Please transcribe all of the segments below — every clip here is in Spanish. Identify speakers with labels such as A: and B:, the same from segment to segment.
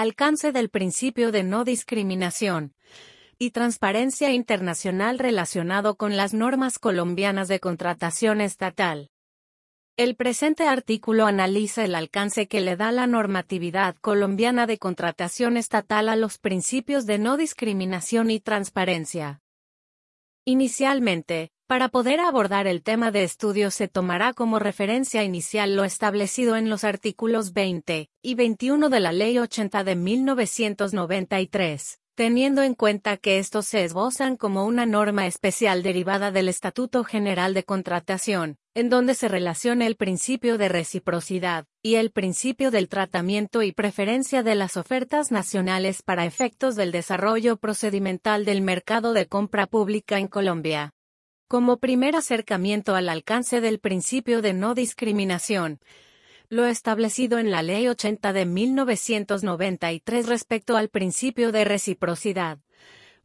A: alcance del principio de no discriminación y transparencia internacional relacionado con las normas colombianas de contratación estatal. El presente artículo analiza el alcance que le da la normatividad colombiana de contratación estatal a los principios de no discriminación y transparencia. Inicialmente, para poder abordar el tema de estudio se tomará como referencia inicial lo establecido en los artículos 20 y 21 de la Ley 80 de 1993, teniendo en cuenta que estos se esbozan como una norma especial derivada del Estatuto General de Contratación, en donde se relaciona el principio de reciprocidad y el principio del tratamiento y preferencia de las ofertas nacionales para efectos del desarrollo procedimental del mercado de compra pública en Colombia. Como primer acercamiento al alcance del principio de no discriminación, lo establecido en la Ley 80 de 1993 respecto al principio de reciprocidad.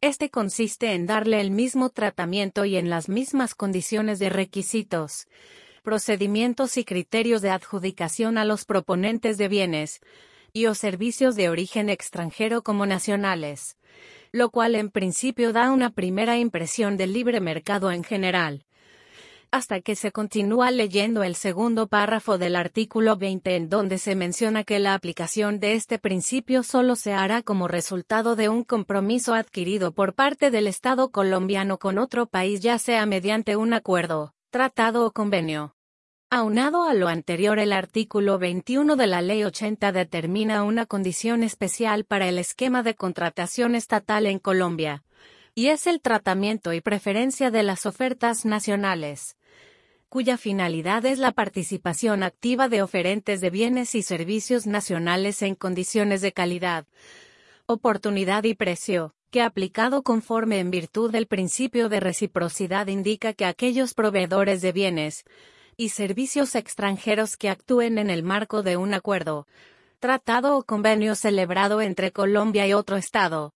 A: Este consiste en darle el mismo tratamiento y en las mismas condiciones de requisitos, procedimientos y criterios de adjudicación a los proponentes de bienes y o servicios de origen extranjero como nacionales, lo cual en principio da una primera impresión del libre mercado en general hasta que se continúa leyendo el segundo párrafo del artículo 20 en donde se menciona que la aplicación de este principio solo se hará como resultado de un compromiso adquirido por parte del Estado colombiano con otro país ya sea mediante un acuerdo, tratado o convenio. Aunado a lo anterior, el artículo 21 de la Ley 80 determina una condición especial para el esquema de contratación estatal en Colombia, y es el tratamiento y preferencia de las ofertas nacionales, cuya finalidad es la participación activa de oferentes de bienes y servicios nacionales en condiciones de calidad, oportunidad y precio, que aplicado conforme en virtud del principio de reciprocidad indica que aquellos proveedores de bienes y servicios extranjeros que actúen en el marco de un acuerdo, tratado o convenio celebrado entre Colombia y otro Estado,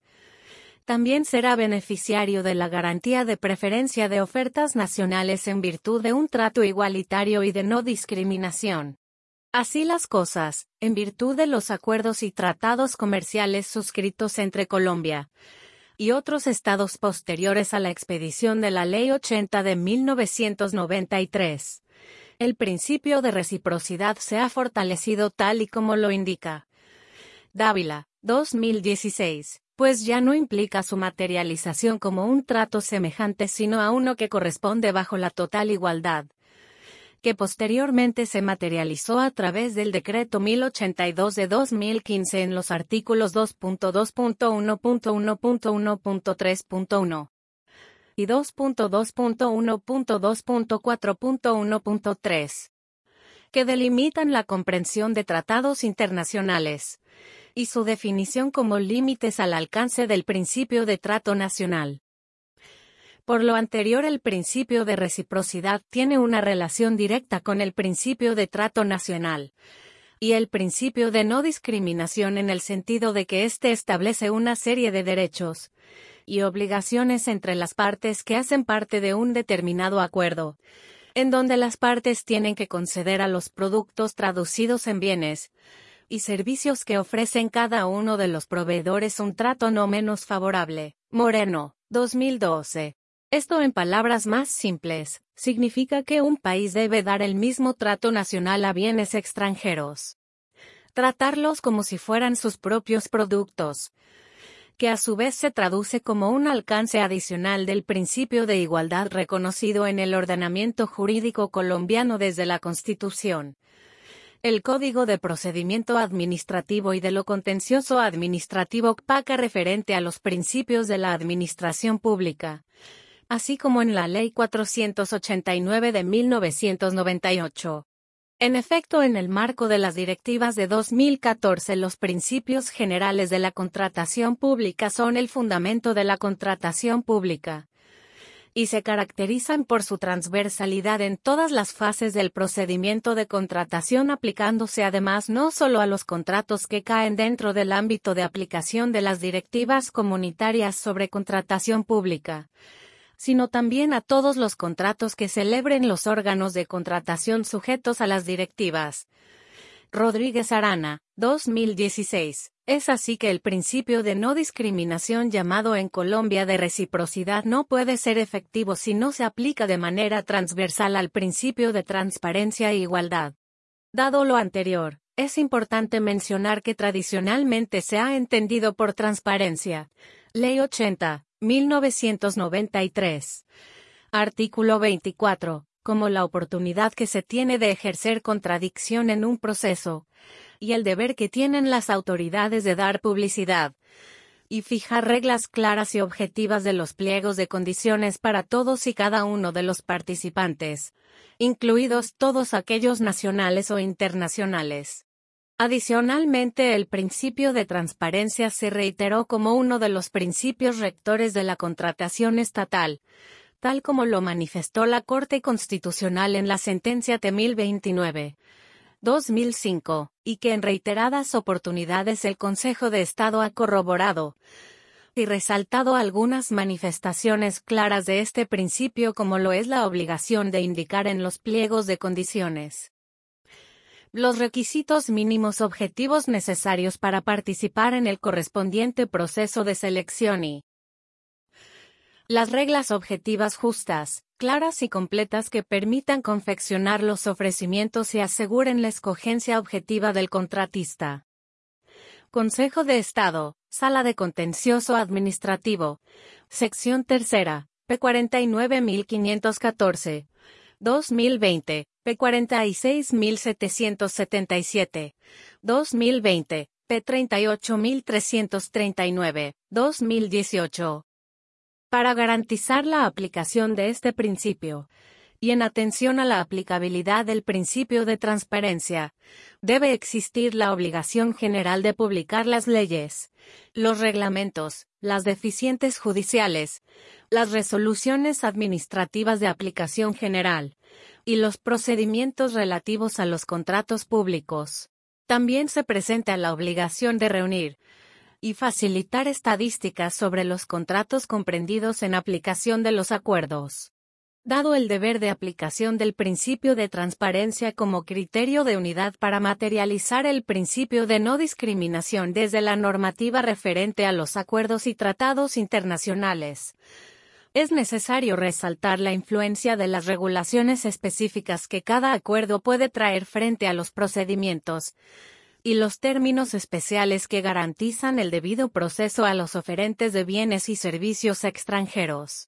A: también será beneficiario de la garantía de preferencia de ofertas nacionales en virtud de un trato igualitario y de no discriminación. Así las cosas, en virtud de los acuerdos y tratados comerciales suscritos entre Colombia y otros estados posteriores a la expedición de la Ley 80 de 1993, el principio de reciprocidad se ha fortalecido tal y como lo indica. Dávila, 2016 pues ya no implica su materialización como un trato semejante sino a uno que corresponde bajo la total igualdad, que posteriormente se materializó a través del decreto 1082 de 2015 en los artículos 2.2.1.1.1.3.1 y 2.2.1.2.4.1.3, que delimitan la comprensión de tratados internacionales y su definición como límites al alcance del principio de trato nacional. Por lo anterior, el principio de reciprocidad tiene una relación directa con el principio de trato nacional y el principio de no discriminación en el sentido de que éste establece una serie de derechos y obligaciones entre las partes que hacen parte de un determinado acuerdo, en donde las partes tienen que conceder a los productos traducidos en bienes, y servicios que ofrecen cada uno de los proveedores un trato no menos favorable. Moreno, 2012. Esto en palabras más simples, significa que un país debe dar el mismo trato nacional a bienes extranjeros. Tratarlos como si fueran sus propios productos, que a su vez se traduce como un alcance adicional del principio de igualdad reconocido en el ordenamiento jurídico colombiano desde la Constitución el Código de Procedimiento Administrativo y de lo Contencioso Administrativo PACA referente a los principios de la administración pública, así como en la Ley 489 de 1998. En efecto, en el marco de las directivas de 2014, los principios generales de la contratación pública son el fundamento de la contratación pública y se caracterizan por su transversalidad en todas las fases del procedimiento de contratación aplicándose además no solo a los contratos que caen dentro del ámbito de aplicación de las directivas comunitarias sobre contratación pública, sino también a todos los contratos que celebren los órganos de contratación sujetos a las directivas Rodríguez Arana, 2016. Es así que el principio de no discriminación llamado en Colombia de reciprocidad no puede ser efectivo si no se aplica de manera transversal al principio de transparencia e igualdad. Dado lo anterior, es importante mencionar que tradicionalmente se ha entendido por transparencia. Ley 80, 1993. Artículo 24 como la oportunidad que se tiene de ejercer contradicción en un proceso, y el deber que tienen las autoridades de dar publicidad, y fijar reglas claras y objetivas de los pliegos de condiciones para todos y cada uno de los participantes, incluidos todos aquellos nacionales o internacionales. Adicionalmente, el principio de transparencia se reiteró como uno de los principios rectores de la contratación estatal, tal como lo manifestó la Corte Constitucional en la sentencia T-1029. 2005, y que en reiteradas oportunidades el Consejo de Estado ha corroborado y resaltado algunas manifestaciones claras de este principio como lo es la obligación de indicar en los pliegos de condiciones los requisitos mínimos objetivos necesarios para participar en el correspondiente proceso de selección y las reglas objetivas justas, claras y completas que permitan confeccionar los ofrecimientos y aseguren la escogencia objetiva del contratista. Consejo de Estado, Sala de Contencioso Administrativo, Sección Tercera, P49514, 2020, P46777, 2020, P38339, 2018 para garantizar la aplicación de este principio, y en atención a la aplicabilidad del principio de transparencia, debe existir la obligación general de publicar las leyes, los reglamentos, las deficientes judiciales, las resoluciones administrativas de aplicación general, y los procedimientos relativos a los contratos públicos. También se presenta la obligación de reunir, y facilitar estadísticas sobre los contratos comprendidos en aplicación de los acuerdos. Dado el deber de aplicación del principio de transparencia como criterio de unidad para materializar el principio de no discriminación desde la normativa referente a los acuerdos y tratados internacionales, es necesario resaltar la influencia de las regulaciones específicas que cada acuerdo puede traer frente a los procedimientos, y los términos especiales que garantizan el debido proceso a los oferentes de bienes y servicios extranjeros.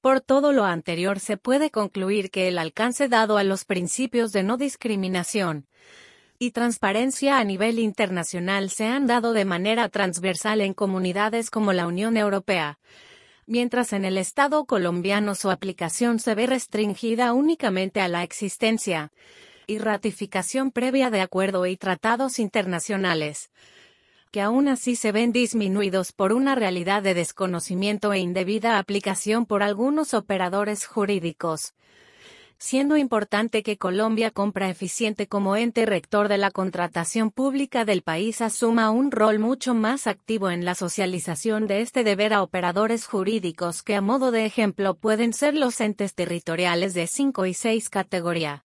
A: Por todo lo anterior se puede concluir que el alcance dado a los principios de no discriminación y transparencia a nivel internacional se han dado de manera transversal en comunidades como la Unión Europea, mientras en el Estado colombiano su aplicación se ve restringida únicamente a la existencia y ratificación previa de acuerdo y tratados internacionales, que aún así se ven disminuidos por una realidad de desconocimiento e indebida aplicación por algunos operadores jurídicos siendo importante que Colombia Compra Eficiente como ente rector de la contratación pública del país asuma un rol mucho más activo en la socialización de este deber a operadores jurídicos que a modo de ejemplo pueden ser los entes territoriales de 5 y 6 categoría.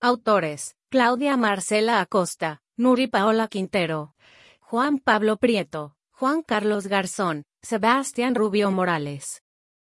A: Autores, Claudia Marcela Acosta, Nuri Paola Quintero, Juan Pablo Prieto, Juan Carlos Garzón, Sebastián Rubio Morales.